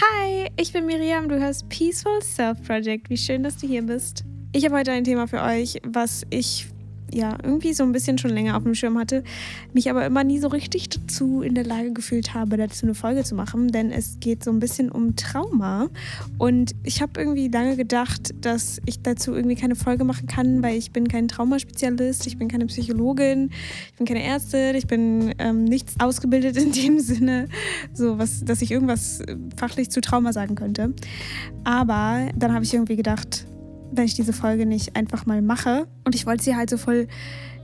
Hi, ich bin Miriam, du hörst Peaceful Self Project. Wie schön, dass du hier bist. Ich habe heute ein Thema für euch, was ich ja irgendwie so ein bisschen schon länger auf dem Schirm hatte, mich aber immer nie so richtig dazu in der Lage gefühlt habe, dazu eine Folge zu machen, denn es geht so ein bisschen um Trauma und ich habe irgendwie lange gedacht, dass ich dazu irgendwie keine Folge machen kann, weil ich bin kein Traumaspezialist, ich bin keine Psychologin, ich bin keine Ärztin, ich bin ähm, nichts ausgebildet in dem Sinne, so was, dass ich irgendwas fachlich zu Trauma sagen könnte. Aber dann habe ich irgendwie gedacht, wenn ich diese Folge nicht einfach mal mache. Und ich wollte sie halt so voll,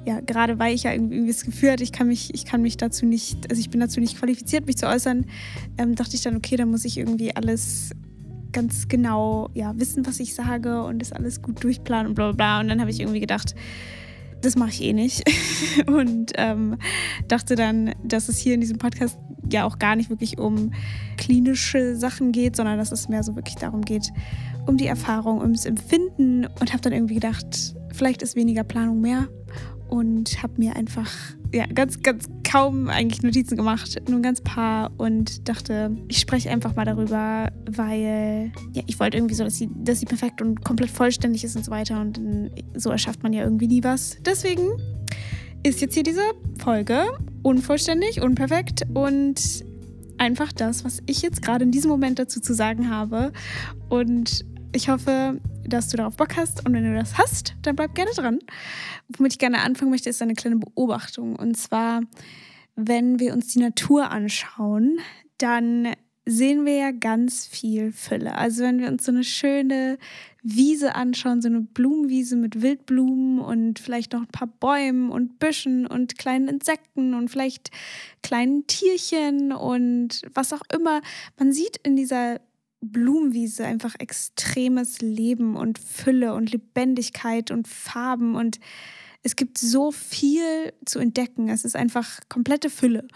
ja, gerade weil ich ja irgendwie das Gefühl hatte, ich kann mich, ich kann mich dazu nicht, also ich bin dazu nicht qualifiziert, mich zu äußern, ähm, dachte ich dann, okay, dann muss ich irgendwie alles ganz genau ja, wissen, was ich sage und das alles gut durchplanen und bla bla bla. Und dann habe ich irgendwie gedacht, das mache ich eh nicht. und ähm, dachte dann, dass es hier in diesem Podcast ja auch gar nicht wirklich um klinische Sachen geht, sondern dass es mehr so wirklich darum geht, um die Erfahrung, ums Empfinden und habe dann irgendwie gedacht, vielleicht ist weniger Planung mehr und habe mir einfach ja, ganz, ganz kaum eigentlich Notizen gemacht, nur ein ganz paar und dachte, ich spreche einfach mal darüber, weil ja, ich wollte irgendwie so, dass sie, dass sie perfekt und komplett vollständig ist und so weiter und so erschafft man ja irgendwie nie was. Deswegen ist jetzt hier diese Folge unvollständig, unperfekt und einfach das, was ich jetzt gerade in diesem Moment dazu zu sagen habe. Und ich hoffe, dass du darauf Bock hast und wenn du das hast, dann bleib gerne dran. Womit ich gerne anfangen möchte, ist eine kleine Beobachtung. Und zwar, wenn wir uns die Natur anschauen, dann sehen wir ja ganz viel Fülle. Also wenn wir uns so eine schöne Wiese anschauen, so eine Blumenwiese mit Wildblumen und vielleicht noch ein paar Bäumen und Büschen und kleinen Insekten und vielleicht kleinen Tierchen und was auch immer. Man sieht in dieser Blumenwiese einfach extremes Leben und Fülle und Lebendigkeit und Farben und es gibt so viel zu entdecken. Es ist einfach komplette Fülle.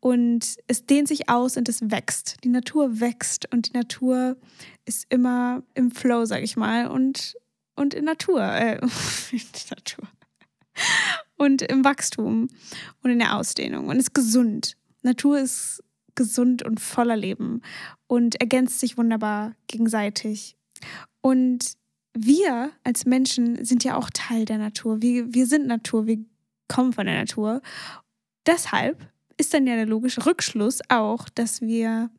Und es dehnt sich aus und es wächst. Die Natur wächst und die Natur ist immer im Flow, sag ich mal, und, und in Natur. Äh, in Natur. Und im Wachstum und in der Ausdehnung und ist gesund. Natur ist gesund und voller Leben und ergänzt sich wunderbar gegenseitig. Und wir als Menschen sind ja auch Teil der Natur. Wir, wir sind Natur, wir kommen von der Natur. Deshalb ist dann ja der logische Rückschluss auch, dass wir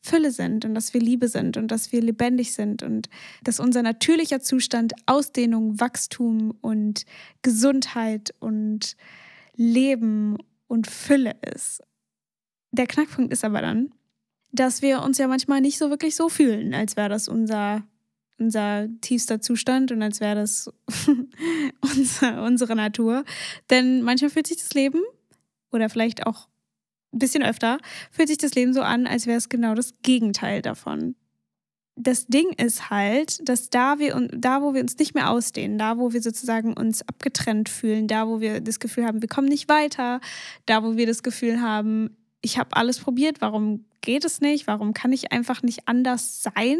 Fülle sind und dass wir Liebe sind und dass wir lebendig sind und dass unser natürlicher Zustand Ausdehnung, Wachstum und Gesundheit und Leben und Fülle ist. Der Knackpunkt ist aber dann, dass wir uns ja manchmal nicht so wirklich so fühlen, als wäre das unser, unser tiefster Zustand und als wäre das unser, unsere Natur. Denn manchmal fühlt sich das Leben oder vielleicht auch ein bisschen öfter, fühlt sich das Leben so an, als wäre es genau das Gegenteil davon. Das Ding ist halt, dass da wir da, wo wir uns nicht mehr ausdehnen, da, wo wir sozusagen uns abgetrennt fühlen, da, wo wir das Gefühl haben, wir kommen nicht weiter, da, wo wir das Gefühl haben, ich habe alles probiert, warum geht es nicht, warum kann ich einfach nicht anders sein,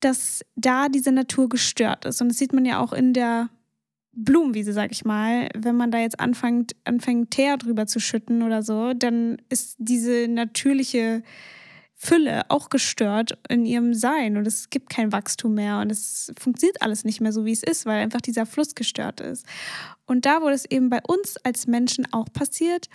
dass da diese Natur gestört ist. Und das sieht man ja auch in der Blumenwiese, sag ich mal, wenn man da jetzt anfängt, anfängt Teer drüber zu schütten oder so, dann ist diese natürliche Fülle auch gestört in ihrem Sein und es gibt kein Wachstum mehr und es funktioniert alles nicht mehr so, wie es ist, weil einfach dieser Fluss gestört ist. Und da, wo das eben bei uns als Menschen auch passiert,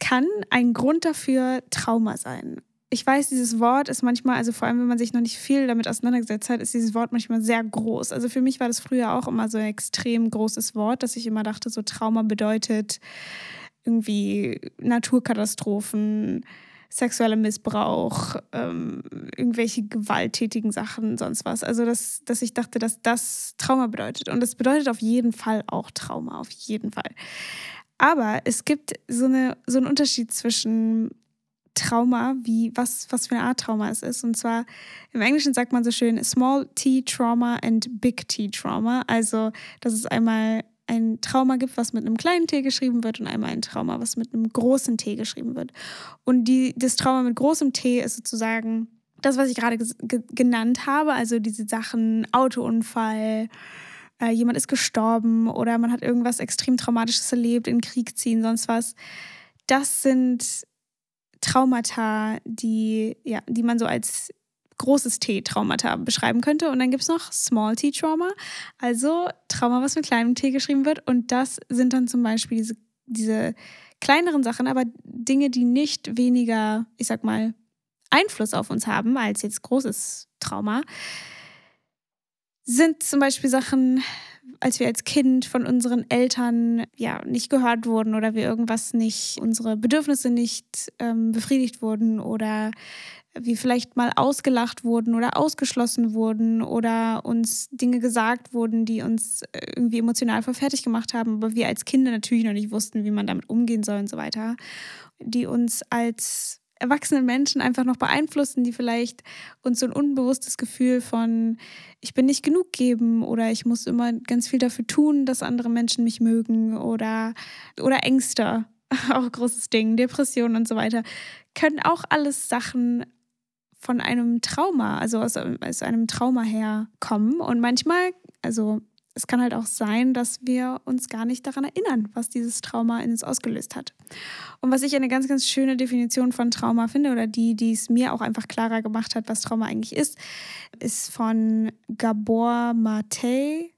kann ein Grund dafür Trauma sein ich weiß, dieses Wort ist manchmal, also vor allem, wenn man sich noch nicht viel damit auseinandergesetzt hat, ist dieses Wort manchmal sehr groß. Also für mich war das früher auch immer so ein extrem großes Wort, dass ich immer dachte, so Trauma bedeutet irgendwie Naturkatastrophen, sexueller Missbrauch, ähm, irgendwelche gewalttätigen Sachen, sonst was. Also, dass, dass ich dachte, dass das Trauma bedeutet. Und das bedeutet auf jeden Fall auch Trauma, auf jeden Fall. Aber es gibt so, eine, so einen Unterschied zwischen Trauma, wie was, was für eine Art Trauma es ist. Und zwar im Englischen sagt man so schön Small T Trauma and Big T Trauma. Also, dass es einmal ein Trauma gibt, was mit einem kleinen T geschrieben wird und einmal ein Trauma, was mit einem großen T geschrieben wird. Und die, das Trauma mit großem T ist sozusagen das, was ich gerade genannt habe, also diese Sachen Autounfall, äh, jemand ist gestorben oder man hat irgendwas extrem Traumatisches erlebt, in Krieg ziehen, sonst was. Das sind Traumata, die, ja, die man so als großes T-Traumata beschreiben könnte. Und dann gibt es noch Small T-Trauma, also Trauma, was mit kleinem T geschrieben wird. Und das sind dann zum Beispiel diese, diese kleineren Sachen, aber Dinge, die nicht weniger, ich sag mal, Einfluss auf uns haben als jetzt großes Trauma, sind zum Beispiel Sachen, als wir als Kind von unseren Eltern ja nicht gehört wurden oder wir irgendwas nicht, unsere Bedürfnisse nicht ähm, befriedigt wurden oder wir vielleicht mal ausgelacht wurden oder ausgeschlossen wurden oder uns Dinge gesagt wurden, die uns äh, irgendwie emotional verfertigt gemacht haben, aber wir als Kinder natürlich noch nicht wussten, wie man damit umgehen soll und so weiter, die uns als erwachsene Menschen einfach noch beeinflussen, die vielleicht uns so ein unbewusstes Gefühl von ich bin nicht genug geben oder ich muss immer ganz viel dafür tun, dass andere Menschen mich mögen oder oder Ängste, auch großes Ding, Depressionen und so weiter, können auch alles Sachen von einem Trauma, also aus, aus einem Trauma herkommen. Und manchmal, also es kann halt auch sein, dass wir uns gar nicht daran erinnern, was dieses Trauma in uns ausgelöst hat. Und was ich eine ganz, ganz schöne Definition von Trauma finde, oder die, die es mir auch einfach klarer gemacht hat, was Trauma eigentlich ist, ist von Gabor Mate.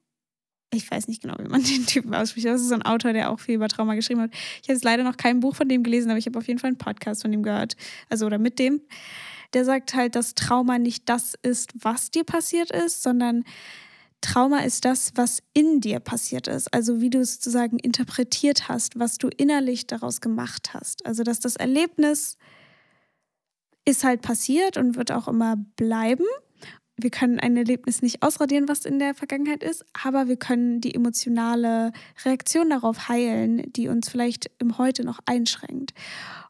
Ich weiß nicht genau, wie man den Typen ausspricht. Das ist so ein Autor, der auch viel über Trauma geschrieben hat. Ich habe jetzt leider noch kein Buch von dem gelesen, aber ich habe auf jeden Fall einen Podcast von dem gehört. Also oder mit dem der sagt halt, dass Trauma nicht das ist, was dir passiert ist, sondern Trauma ist das, was in dir passiert ist. Also wie du es sozusagen interpretiert hast, was du innerlich daraus gemacht hast. Also dass das Erlebnis ist halt passiert und wird auch immer bleiben. Wir können ein Erlebnis nicht ausradieren, was in der Vergangenheit ist, aber wir können die emotionale Reaktion darauf heilen, die uns vielleicht im Heute noch einschränkt.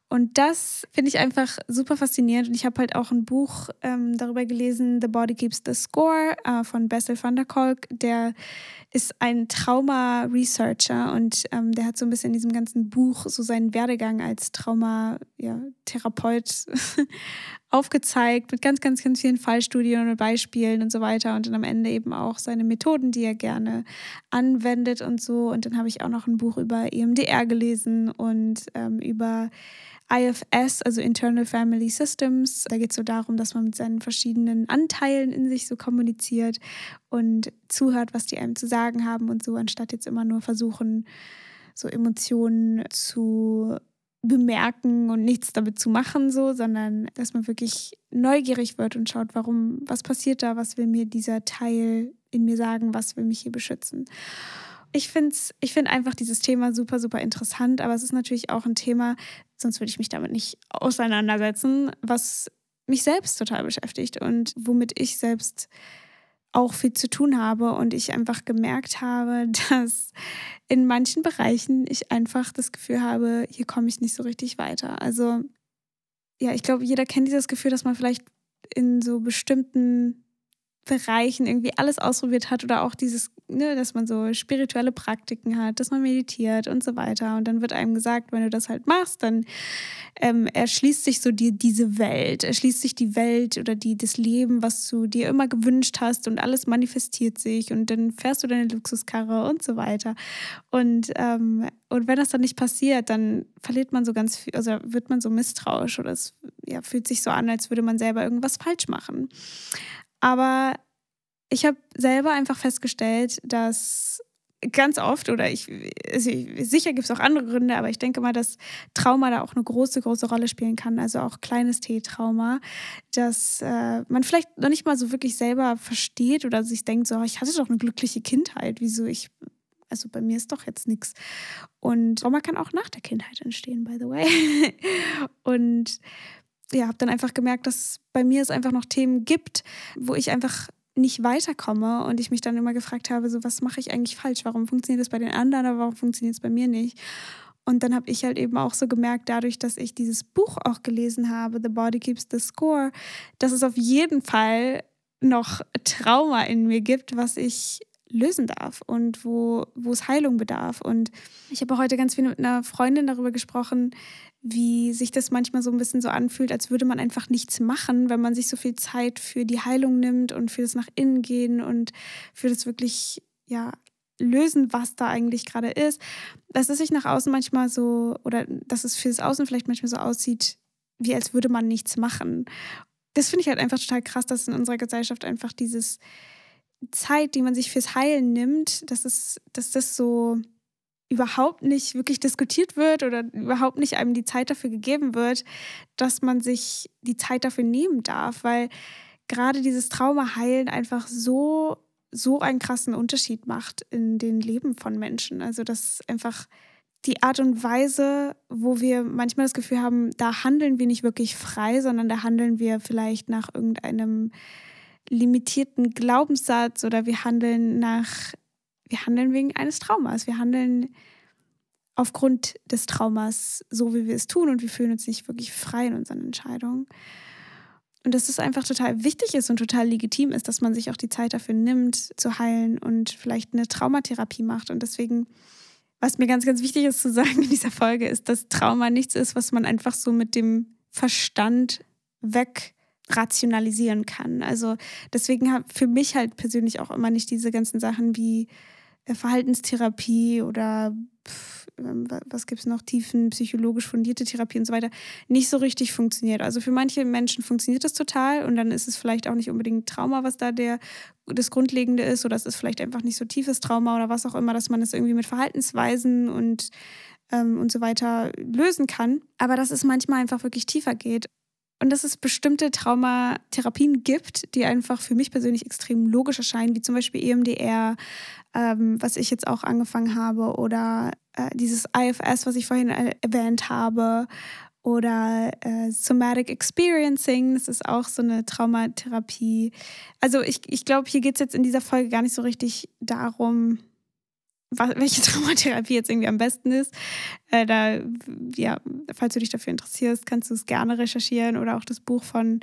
Und das finde ich einfach super faszinierend. Und ich habe halt auch ein Buch ähm, darüber gelesen, The Body Keeps the Score äh, von Bessel van der Kolk. Der ist ein Trauma-Researcher und ähm, der hat so ein bisschen in diesem ganzen Buch so seinen Werdegang als Traumatherapeut ja, aufgezeigt mit ganz, ganz, ganz vielen Fallstudien und Beispielen und so weiter. Und dann am Ende eben auch seine Methoden, die er gerne anwendet und so. Und dann habe ich auch noch ein Buch über EMDR gelesen und ähm, über IFS, also Internal Family Systems. Da geht es so darum, dass man mit seinen verschiedenen Anteilen in sich so kommuniziert und zuhört, was die einem zu sagen haben und so, anstatt jetzt immer nur versuchen, so Emotionen zu bemerken und nichts damit zu machen, so, sondern dass man wirklich neugierig wird und schaut, warum, was passiert da, was will mir dieser Teil in mir sagen, was will mich hier beschützen ich finde ich find einfach dieses Thema super, super interessant, aber es ist natürlich auch ein Thema, sonst würde ich mich damit nicht auseinandersetzen, was mich selbst total beschäftigt und womit ich selbst auch viel zu tun habe und ich einfach gemerkt habe, dass in manchen Bereichen ich einfach das Gefühl habe, hier komme ich nicht so richtig weiter. Also ja, ich glaube, jeder kennt dieses Gefühl, dass man vielleicht in so bestimmten Bereichen irgendwie alles ausprobiert hat oder auch dieses, ne, dass man so spirituelle Praktiken hat, dass man meditiert und so weiter. Und dann wird einem gesagt, wenn du das halt machst, dann ähm, erschließt sich so dir diese Welt, erschließt sich die Welt oder die, das Leben, was du dir immer gewünscht hast und alles manifestiert sich und dann fährst du deine Luxuskarre und so weiter. Und, ähm, und wenn das dann nicht passiert, dann verliert man so ganz viel, also wird man so misstrauisch oder es ja, fühlt sich so an, als würde man selber irgendwas falsch machen. Aber ich habe selber einfach festgestellt, dass ganz oft, oder ich, also sicher gibt es auch andere Gründe, aber ich denke mal, dass Trauma da auch eine große, große Rolle spielen kann, also auch kleines T-Trauma, dass äh, man vielleicht noch nicht mal so wirklich selber versteht oder sich denkt, so, ich hatte doch eine glückliche Kindheit, wieso ich, also bei mir ist doch jetzt nichts. Und Trauma kann auch nach der Kindheit entstehen, by the way. Und ja, habe dann einfach gemerkt, dass bei mir es einfach noch Themen gibt, wo ich einfach nicht weiterkomme und ich mich dann immer gefragt habe, so was mache ich eigentlich falsch? Warum funktioniert das bei den anderen, aber warum funktioniert es bei mir nicht? Und dann habe ich halt eben auch so gemerkt, dadurch, dass ich dieses Buch auch gelesen habe, The Body Keeps the Score, dass es auf jeden Fall noch Trauma in mir gibt, was ich lösen darf und wo, wo es Heilung bedarf. Und ich habe heute ganz viel mit einer Freundin darüber gesprochen, wie sich das manchmal so ein bisschen so anfühlt, als würde man einfach nichts machen, wenn man sich so viel Zeit für die Heilung nimmt und für das nach innen gehen und für das wirklich, ja, lösen, was da eigentlich gerade ist. Dass es sich nach außen manchmal so, oder dass es für das Außen vielleicht manchmal so aussieht, wie als würde man nichts machen. Das finde ich halt einfach total krass, dass in unserer Gesellschaft einfach dieses Zeit, die man sich fürs Heilen nimmt, dass, es, dass das so überhaupt nicht wirklich diskutiert wird oder überhaupt nicht einem die Zeit dafür gegeben wird, dass man sich die Zeit dafür nehmen darf, weil gerade dieses Trauma heilen einfach so so einen krassen Unterschied macht in den Leben von Menschen. Also das einfach die Art und Weise, wo wir manchmal das Gefühl haben, da handeln wir nicht wirklich frei, sondern da handeln wir vielleicht nach irgendeinem limitierten Glaubenssatz oder wir handeln nach, wir handeln wegen eines Traumas. Wir handeln aufgrund des Traumas so, wie wir es tun und wir fühlen uns nicht wirklich frei in unseren Entscheidungen. Und dass es einfach total wichtig ist und total legitim ist, dass man sich auch die Zeit dafür nimmt, zu heilen und vielleicht eine Traumatherapie macht. Und deswegen, was mir ganz, ganz wichtig ist zu sagen in dieser Folge, ist, dass Trauma nichts ist, was man einfach so mit dem Verstand weg rationalisieren kann. Also deswegen habe für mich halt persönlich auch immer nicht diese ganzen Sachen wie äh, Verhaltenstherapie oder ähm, was gibt es noch, tiefen psychologisch fundierte Therapie und so weiter, nicht so richtig funktioniert. Also für manche Menschen funktioniert das total und dann ist es vielleicht auch nicht unbedingt Trauma, was da der, das Grundlegende ist oder es ist vielleicht einfach nicht so tiefes Trauma oder was auch immer, dass man das irgendwie mit Verhaltensweisen und, ähm, und so weiter lösen kann. Aber dass es manchmal einfach wirklich tiefer geht. Und dass es bestimmte Traumatherapien gibt, die einfach für mich persönlich extrem logisch erscheinen, wie zum Beispiel EMDR, ähm, was ich jetzt auch angefangen habe, oder äh, dieses IFS, was ich vorhin erwähnt habe, oder äh, Somatic Experiencing, das ist auch so eine Traumatherapie. Also ich, ich glaube, hier geht es jetzt in dieser Folge gar nicht so richtig darum, welche Traumatherapie jetzt irgendwie am besten ist. Äh, da, ja, falls du dich dafür interessierst, kannst du es gerne recherchieren oder auch das Buch von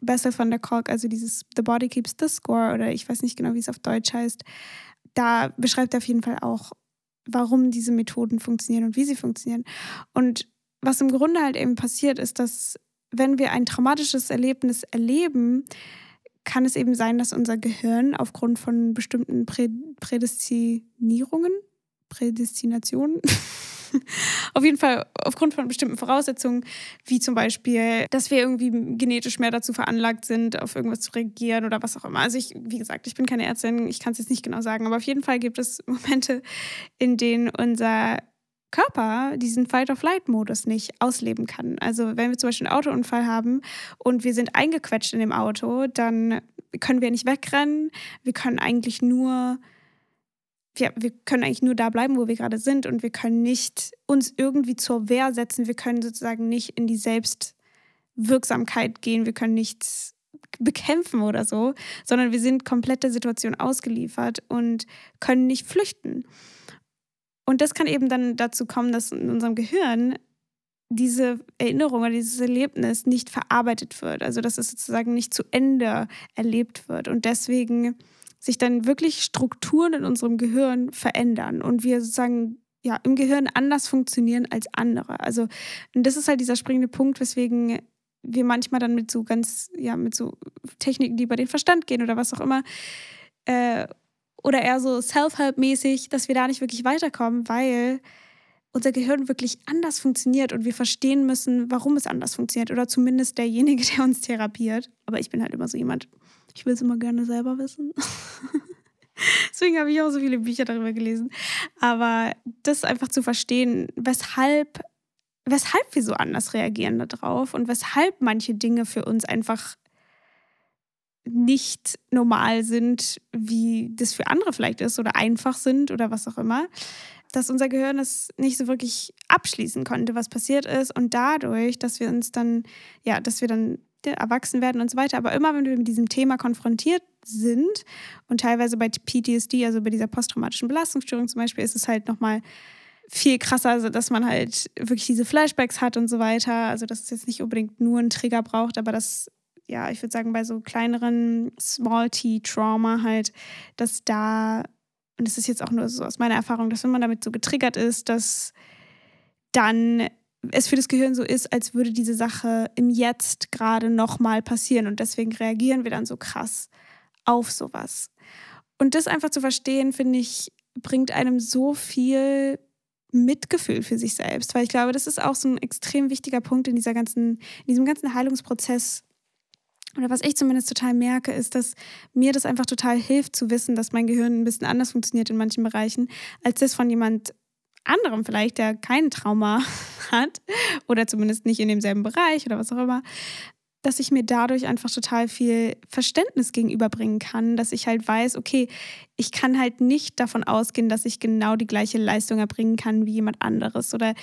Bessel von der Kolk, also dieses The Body Keeps the Score oder ich weiß nicht genau, wie es auf Deutsch heißt. Da beschreibt er auf jeden Fall auch, warum diese Methoden funktionieren und wie sie funktionieren. Und was im Grunde halt eben passiert, ist, dass wenn wir ein traumatisches Erlebnis erleben, kann es eben sein, dass unser Gehirn aufgrund von bestimmten Prä Prädestinierungen, Prädestinationen, auf jeden Fall aufgrund von bestimmten Voraussetzungen, wie zum Beispiel, dass wir irgendwie genetisch mehr dazu veranlagt sind, auf irgendwas zu reagieren oder was auch immer. Also ich, wie gesagt, ich bin keine Ärztin, ich kann es jetzt nicht genau sagen, aber auf jeden Fall gibt es Momente, in denen unser Körper diesen Fight-of-Flight-Modus nicht ausleben kann. Also wenn wir zum Beispiel einen Autounfall haben und wir sind eingequetscht in dem Auto, dann können wir nicht wegrennen. Wir können eigentlich nur, ja, wir können eigentlich nur da bleiben, wo wir gerade sind und wir können nicht uns irgendwie zur Wehr setzen. Wir können sozusagen nicht in die Selbstwirksamkeit gehen. Wir können nichts bekämpfen oder so, sondern wir sind komplett der Situation ausgeliefert und können nicht flüchten. Und das kann eben dann dazu kommen, dass in unserem Gehirn diese Erinnerung oder dieses Erlebnis nicht verarbeitet wird. Also dass es sozusagen nicht zu Ende erlebt wird. Und deswegen sich dann wirklich Strukturen in unserem Gehirn verändern und wir sozusagen ja im Gehirn anders funktionieren als andere. Also und das ist halt dieser springende Punkt, weswegen wir manchmal dann mit so ganz, ja, mit so Techniken, die über den Verstand gehen oder was auch immer, äh, oder eher so Self-Help-mäßig, dass wir da nicht wirklich weiterkommen, weil unser Gehirn wirklich anders funktioniert und wir verstehen müssen, warum es anders funktioniert oder zumindest derjenige, der uns therapiert. Aber ich bin halt immer so jemand, ich will es immer gerne selber wissen. Deswegen habe ich auch so viele Bücher darüber gelesen. Aber das einfach zu verstehen, weshalb, weshalb wir so anders reagieren darauf und weshalb manche Dinge für uns einfach nicht normal sind, wie das für andere vielleicht ist oder einfach sind oder was auch immer, dass unser Gehirn es nicht so wirklich abschließen konnte, was passiert ist und dadurch, dass wir uns dann, ja, dass wir dann erwachsen werden und so weiter, aber immer wenn wir mit diesem Thema konfrontiert sind und teilweise bei PTSD, also bei dieser posttraumatischen Belastungsstörung zum Beispiel, ist es halt nochmal viel krasser, also dass man halt wirklich diese Flashbacks hat und so weiter. Also dass es jetzt nicht unbedingt nur einen Trigger braucht, aber dass ja, ich würde sagen, bei so kleineren Small-T-Trauma halt, dass da, und das ist jetzt auch nur so aus meiner Erfahrung, dass wenn man damit so getriggert ist, dass dann es für das Gehirn so ist, als würde diese Sache im Jetzt gerade nochmal passieren und deswegen reagieren wir dann so krass auf sowas. Und das einfach zu verstehen, finde ich, bringt einem so viel Mitgefühl für sich selbst, weil ich glaube, das ist auch so ein extrem wichtiger Punkt in dieser ganzen, in diesem ganzen Heilungsprozess. Oder was ich zumindest total merke, ist, dass mir das einfach total hilft zu wissen, dass mein Gehirn ein bisschen anders funktioniert in manchen Bereichen, als das von jemand anderem vielleicht, der kein Trauma hat oder zumindest nicht in demselben Bereich oder was auch immer, dass ich mir dadurch einfach total viel Verständnis gegenüberbringen kann, dass ich halt weiß, okay, ich kann halt nicht davon ausgehen, dass ich genau die gleiche Leistung erbringen kann wie jemand anderes. Oder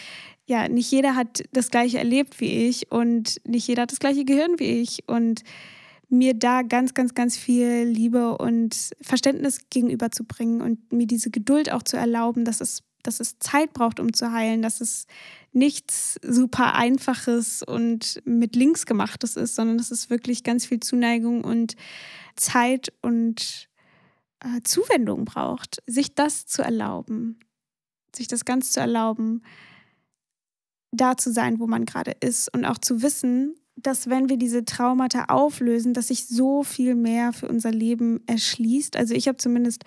ja, nicht jeder hat das gleiche erlebt wie ich und nicht jeder hat das gleiche Gehirn wie ich. Und mir da ganz, ganz, ganz viel Liebe und Verständnis gegenüberzubringen und mir diese Geduld auch zu erlauben, dass es, dass es Zeit braucht, um zu heilen, dass es nichts super Einfaches und mit Links gemachtes ist, sondern dass es wirklich ganz viel Zuneigung und Zeit und äh, Zuwendung braucht, sich das zu erlauben, sich das ganz zu erlauben, da zu sein, wo man gerade ist und auch zu wissen, dass wenn wir diese Traumata auflösen, dass sich so viel mehr für unser Leben erschließt. Also ich habe zumindest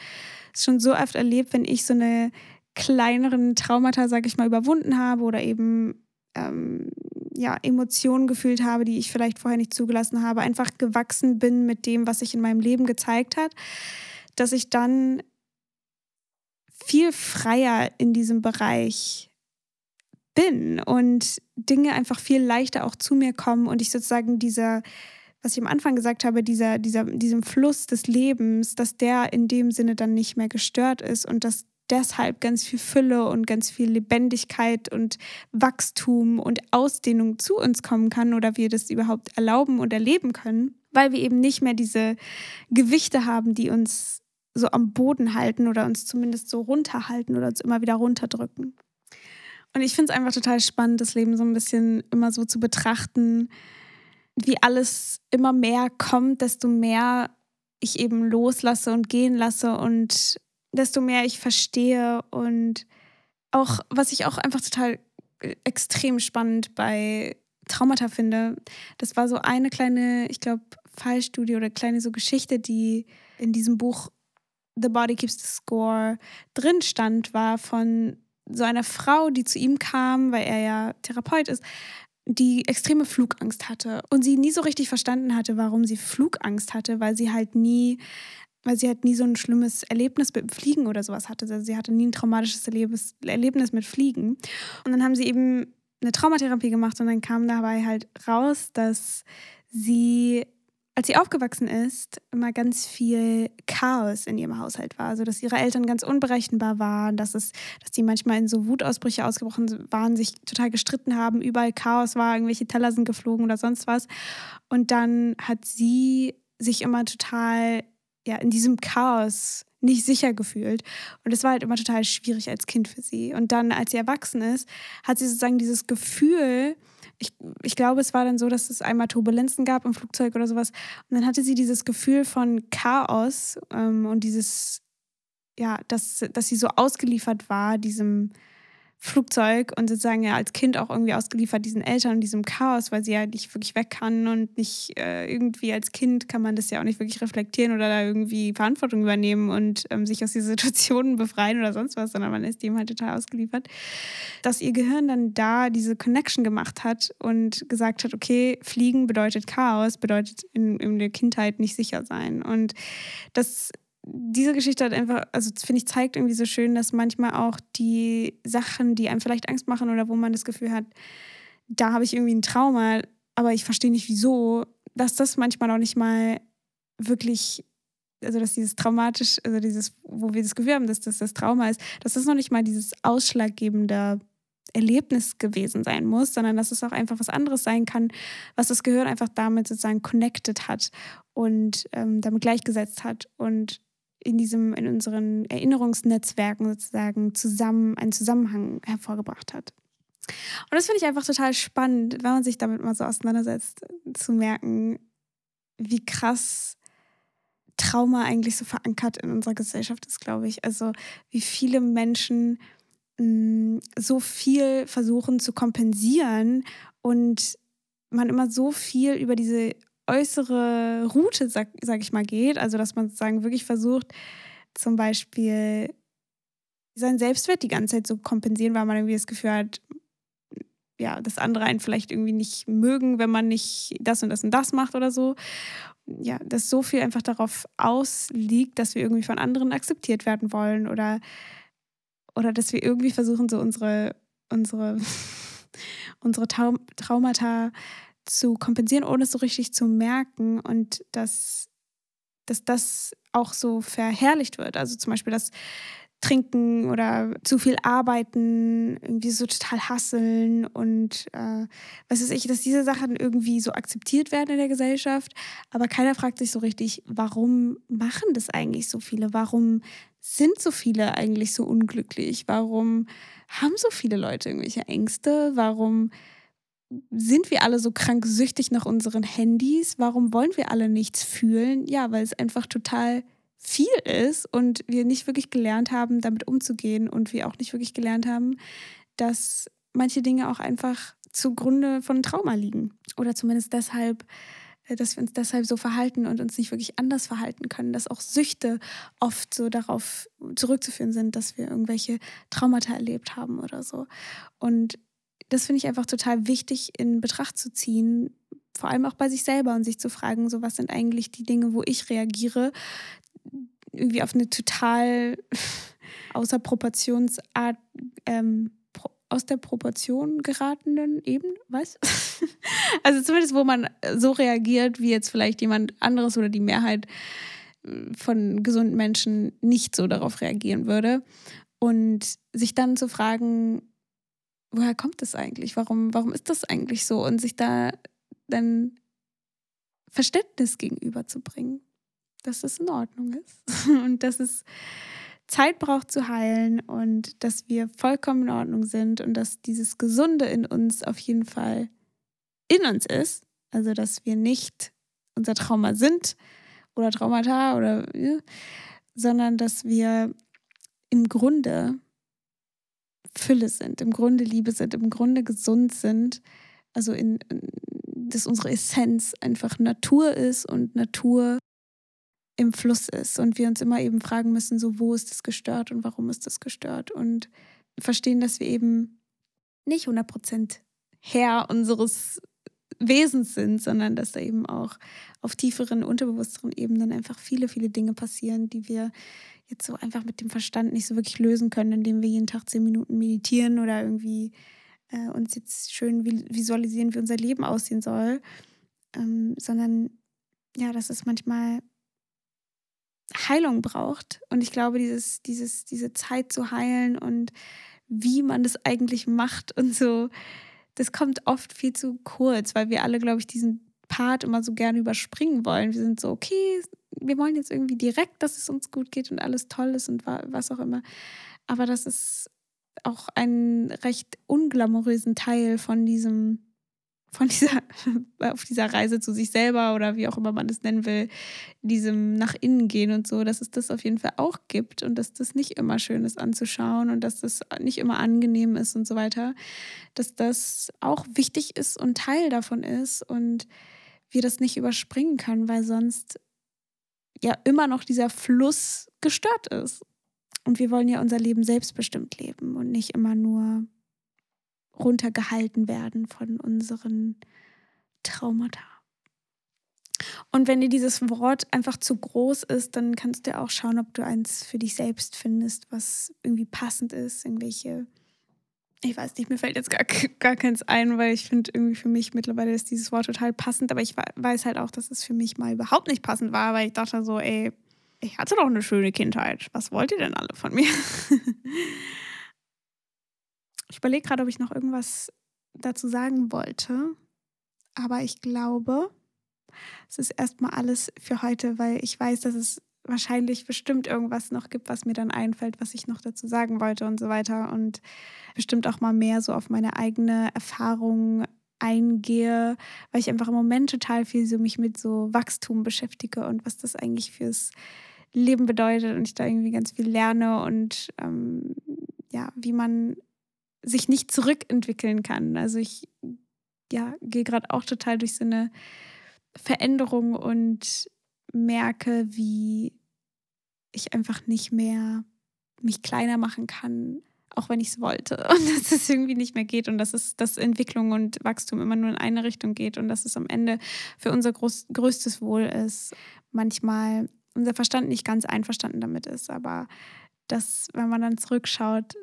schon so oft erlebt, wenn ich so eine kleineren Traumata, sage ich mal, überwunden habe oder eben ähm, ja, Emotionen gefühlt habe, die ich vielleicht vorher nicht zugelassen habe, einfach gewachsen bin mit dem, was sich in meinem Leben gezeigt hat, dass ich dann viel freier in diesem Bereich bin und Dinge einfach viel leichter auch zu mir kommen und ich sozusagen dieser, was ich am Anfang gesagt habe, dieser, dieser, diesem Fluss des Lebens, dass der in dem Sinne dann nicht mehr gestört ist und dass deshalb ganz viel Fülle und ganz viel Lebendigkeit und Wachstum und Ausdehnung zu uns kommen kann oder wir das überhaupt erlauben und erleben können, weil wir eben nicht mehr diese Gewichte haben, die uns so am Boden halten oder uns zumindest so runterhalten oder uns immer wieder runterdrücken. Und ich finde es einfach total spannend, das Leben so ein bisschen immer so zu betrachten, wie alles immer mehr kommt, desto mehr ich eben loslasse und gehen lasse und desto mehr ich verstehe und auch, was ich auch einfach total äh, extrem spannend bei Traumata finde, das war so eine kleine, ich glaube, Fallstudie oder kleine so Geschichte, die in diesem Buch The Body Keeps the Score drin stand, war von so einer Frau, die zu ihm kam, weil er ja Therapeut ist, die extreme Flugangst hatte und sie nie so richtig verstanden hatte, warum sie Flugangst hatte, weil sie halt nie weil sie halt nie so ein schlimmes Erlebnis mit Fliegen oder sowas hatte. Also sie hatte nie ein traumatisches Erlebnis, mit Fliegen. Und dann haben sie eben eine Traumatherapie gemacht und dann kam dabei halt raus, dass sie, als sie aufgewachsen ist, immer ganz viel Chaos in ihrem Haushalt war. Also dass ihre Eltern ganz unberechenbar waren, dass es, dass die manchmal in so Wutausbrüche ausgebrochen waren, sich total gestritten haben, überall Chaos war, irgendwelche Teller sind geflogen oder sonst was. Und dann hat sie sich immer total ja, in diesem Chaos nicht sicher gefühlt. Und es war halt immer total schwierig als Kind für sie. Und dann, als sie erwachsen ist, hat sie sozusagen dieses Gefühl, ich, ich glaube, es war dann so, dass es einmal Turbulenzen gab im Flugzeug oder sowas. Und dann hatte sie dieses Gefühl von Chaos ähm, und dieses, ja, dass, dass sie so ausgeliefert war, diesem Flugzeug und sozusagen ja als Kind auch irgendwie ausgeliefert diesen Eltern und diesem Chaos, weil sie ja nicht wirklich weg kann und nicht äh, irgendwie als Kind kann man das ja auch nicht wirklich reflektieren oder da irgendwie Verantwortung übernehmen und ähm, sich aus diesen Situationen befreien oder sonst was, sondern man ist dem halt total ausgeliefert. Dass ihr Gehirn dann da diese Connection gemacht hat und gesagt hat, okay, Fliegen bedeutet Chaos, bedeutet in, in der Kindheit nicht sicher sein. Und das diese Geschichte hat einfach, also finde ich, zeigt irgendwie so schön, dass manchmal auch die Sachen, die einem vielleicht Angst machen oder wo man das Gefühl hat, da habe ich irgendwie ein Trauma, aber ich verstehe nicht wieso, dass das manchmal auch nicht mal wirklich, also dass dieses traumatisch, also dieses, wo wir das Gefühl haben, dass das das Trauma ist, dass das noch nicht mal dieses ausschlaggebende Erlebnis gewesen sein muss, sondern dass es auch einfach was anderes sein kann, was das Gehirn einfach damit sozusagen connected hat und ähm, damit gleichgesetzt hat und in diesem, in unseren Erinnerungsnetzwerken sozusagen zusammen einen Zusammenhang hervorgebracht hat. Und das finde ich einfach total spannend, wenn man sich damit mal so auseinandersetzt, zu merken, wie krass Trauma eigentlich so verankert in unserer Gesellschaft ist, glaube ich. Also wie viele Menschen mh, mm, so viel versuchen zu kompensieren und man immer so viel über diese äußere Route, sag, sag ich mal, geht. Also, dass man sozusagen wirklich versucht, zum Beispiel seinen Selbstwert die ganze Zeit so kompensieren, weil man irgendwie das Gefühl hat, ja, das andere einen vielleicht irgendwie nicht mögen, wenn man nicht das und das und das macht oder so. Ja, dass so viel einfach darauf ausliegt, dass wir irgendwie von anderen akzeptiert werden wollen oder, oder dass wir irgendwie versuchen, so unsere, unsere, unsere Traumata zu kompensieren, ohne es so richtig zu merken und dass, dass das auch so verherrlicht wird. Also zum Beispiel, dass Trinken oder zu viel arbeiten, irgendwie so total hasseln und äh, was weiß ich, dass diese Sachen irgendwie so akzeptiert werden in der Gesellschaft. Aber keiner fragt sich so richtig, warum machen das eigentlich so viele? Warum sind so viele eigentlich so unglücklich? Warum haben so viele Leute irgendwelche Ängste? Warum sind wir alle so krank süchtig nach unseren Handys? Warum wollen wir alle nichts fühlen? Ja, weil es einfach total viel ist und wir nicht wirklich gelernt haben, damit umzugehen und wir auch nicht wirklich gelernt haben, dass manche Dinge auch einfach zugrunde von Trauma liegen. Oder zumindest deshalb, äh, dass wir uns deshalb so verhalten und uns nicht wirklich anders verhalten können, dass auch Süchte oft so darauf zurückzuführen sind, dass wir irgendwelche Traumata erlebt haben oder so. Und das finde ich einfach total wichtig in Betracht zu ziehen, vor allem auch bei sich selber und sich zu fragen, so was sind eigentlich die Dinge, wo ich reagiere, irgendwie auf eine total außer Proportionsart, ähm, aus der Proportion geratenen Ebene, weißt Also zumindest, wo man so reagiert, wie jetzt vielleicht jemand anderes oder die Mehrheit äh, von gesunden Menschen nicht so darauf reagieren würde. Und sich dann zu fragen, woher kommt das eigentlich? Warum, warum ist das eigentlich so? Und sich da dann Verständnis gegenüberzubringen, dass es in Ordnung ist und dass es Zeit braucht zu heilen und dass wir vollkommen in Ordnung sind und dass dieses Gesunde in uns auf jeden Fall in uns ist. Also, dass wir nicht unser Trauma sind oder Traumata oder, sondern dass wir im Grunde Fülle sind, im Grunde Liebe sind, im Grunde gesund sind. Also in, dass unsere Essenz einfach Natur ist und Natur im Fluss ist und wir uns immer eben fragen müssen, so wo ist das gestört und warum ist das gestört und verstehen, dass wir eben nicht 100% Herr unseres Wesens sind, sondern dass da eben auch auf tieferen, unterbewussteren Ebenen einfach viele, viele Dinge passieren, die wir jetzt so einfach mit dem Verstand nicht so wirklich lösen können, indem wir jeden Tag zehn Minuten meditieren oder irgendwie äh, uns jetzt schön visualisieren, wie unser Leben aussehen soll, ähm, sondern ja, dass es manchmal Heilung braucht. Und ich glaube, dieses, dieses, diese Zeit zu heilen und wie man das eigentlich macht und so, das kommt oft viel zu kurz, weil wir alle, glaube ich, diesen Part immer so gerne überspringen wollen. Wir sind so, okay, wir wollen jetzt irgendwie direkt, dass es uns gut geht und alles toll ist und was auch immer. Aber das ist auch einen recht unglamourösen Teil von diesem, von dieser, auf dieser Reise zu sich selber oder wie auch immer man das nennen will, diesem nach innen gehen und so, dass es das auf jeden Fall auch gibt und dass das nicht immer schön ist anzuschauen und dass das nicht immer angenehm ist und so weiter, dass das auch wichtig ist und Teil davon ist und wir das nicht überspringen können, weil sonst ja immer noch dieser Fluss gestört ist. Und wir wollen ja unser Leben selbstbestimmt leben und nicht immer nur runtergehalten werden von unseren Traumata. Und wenn dir dieses Wort einfach zu groß ist, dann kannst du auch schauen, ob du eins für dich selbst findest, was irgendwie passend ist, irgendwelche ich weiß nicht, mir fällt jetzt gar, gar keins ein, weil ich finde irgendwie für mich mittlerweile ist dieses Wort total passend, aber ich weiß halt auch, dass es für mich mal überhaupt nicht passend war, weil ich dachte so, ey, ich hatte doch eine schöne Kindheit. Was wollt ihr denn alle von mir? ich überlege gerade, ob ich noch irgendwas dazu sagen wollte, aber ich glaube, es ist erstmal alles für heute, weil ich weiß, dass es wahrscheinlich bestimmt irgendwas noch gibt, was mir dann einfällt, was ich noch dazu sagen wollte und so weiter. Und bestimmt auch mal mehr so auf meine eigene Erfahrung eingehe, weil ich einfach im Moment total viel so mich mit so Wachstum beschäftige und was das eigentlich fürs Leben bedeutet und ich da irgendwie ganz viel lerne und ähm, ja, wie man sich nicht zurückentwickeln kann. Also ich ja, gehe gerade auch total durch so eine Veränderung und merke, wie ich einfach nicht mehr mich kleiner machen kann, auch wenn ich es wollte. Und dass es irgendwie nicht mehr geht und dass es dass Entwicklung und Wachstum immer nur in eine Richtung geht und dass es am Ende für unser groß, größtes Wohl ist. Manchmal unser Verstand nicht ganz einverstanden damit ist, aber dass, wenn man dann zurückschaut,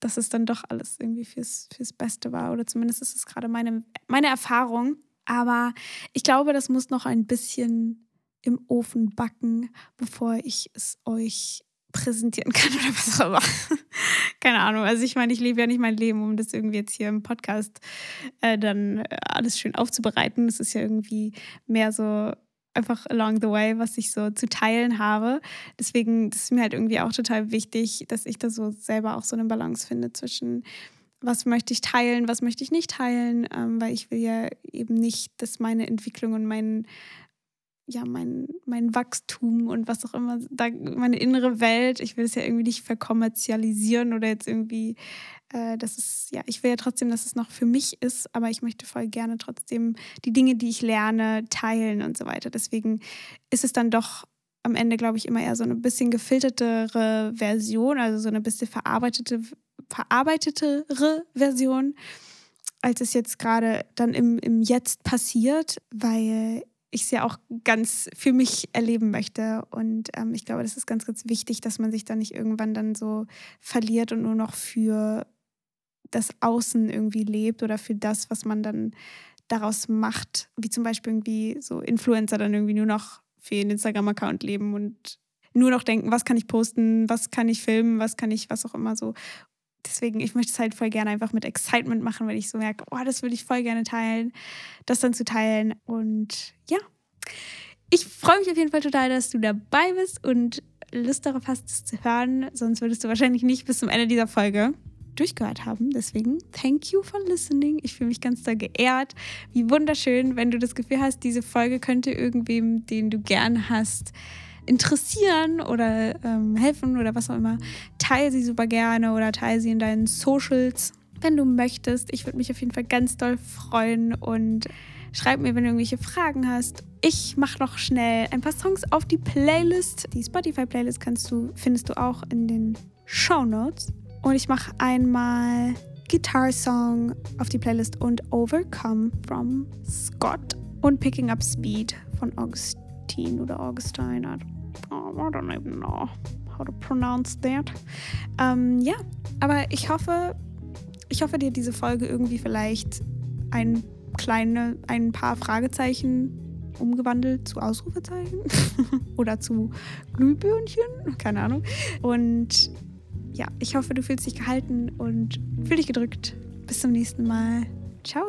dass es dann doch alles irgendwie fürs, fürs Beste war. Oder zumindest ist es gerade meine, meine Erfahrung. Aber ich glaube, das muss noch ein bisschen im Ofen backen, bevor ich es euch präsentieren kann oder was auch immer. Keine Ahnung. Also ich meine, ich lebe ja nicht mein Leben, um das irgendwie jetzt hier im Podcast äh, dann äh, alles schön aufzubereiten. Es ist ja irgendwie mehr so einfach along the way, was ich so zu teilen habe. Deswegen ist mir halt irgendwie auch total wichtig, dass ich da so selber auch so eine Balance finde zwischen was möchte ich teilen, was möchte ich nicht teilen, ähm, weil ich will ja eben nicht, dass meine Entwicklung und mein ja, mein, mein Wachstum und was auch immer, da, meine innere Welt, ich will es ja irgendwie nicht verkommerzialisieren oder jetzt irgendwie, äh, das ist, ja, ich will ja trotzdem, dass es noch für mich ist, aber ich möchte voll gerne trotzdem die Dinge, die ich lerne, teilen und so weiter. Deswegen ist es dann doch am Ende, glaube ich, immer eher so eine bisschen gefiltertere Version, also so eine bisschen verarbeitete, verarbeitetere Version, als es jetzt gerade dann im, im Jetzt passiert, weil ich es ja auch ganz für mich erleben möchte. Und ähm, ich glaube, das ist ganz, ganz wichtig, dass man sich da nicht irgendwann dann so verliert und nur noch für das Außen irgendwie lebt oder für das, was man dann daraus macht. Wie zum Beispiel irgendwie so Influencer dann irgendwie nur noch für ihren Instagram-Account leben und nur noch denken, was kann ich posten, was kann ich filmen, was kann ich, was auch immer so deswegen, ich möchte es halt voll gerne einfach mit Excitement machen, weil ich so merke, oh, das würde ich voll gerne teilen, das dann zu teilen. Und ja, ich freue mich auf jeden Fall total, dass du dabei bist und Lust darauf hast, es zu hören. Sonst würdest du wahrscheinlich nicht bis zum Ende dieser Folge durchgehört haben. Deswegen, thank you for listening. Ich fühle mich ganz da geehrt. Wie wunderschön, wenn du das Gefühl hast, diese Folge könnte irgendwem, den du gern hast, interessieren oder ähm, helfen oder was auch immer, teile sie super gerne oder teile sie in deinen Socials, wenn du möchtest. Ich würde mich auf jeden Fall ganz doll freuen und schreib mir, wenn du irgendwelche Fragen hast. Ich mache noch schnell ein paar Songs auf die Playlist. Die Spotify-Playlist kannst du, findest du auch in den Show Notes. Und ich mache einmal Guitar Song auf die Playlist und Overcome from Scott und Picking Up Speed von August Augustine oder Augustine. I don't even know how to pronounce that. Ähm, ja, aber ich hoffe, ich hoffe dir diese Folge irgendwie vielleicht ein kleine, ein paar Fragezeichen umgewandelt zu Ausrufezeichen oder zu Glühbirnchen, keine Ahnung. Und ja, ich hoffe, du fühlst dich gehalten und fühl dich gedrückt. Bis zum nächsten Mal. Ciao.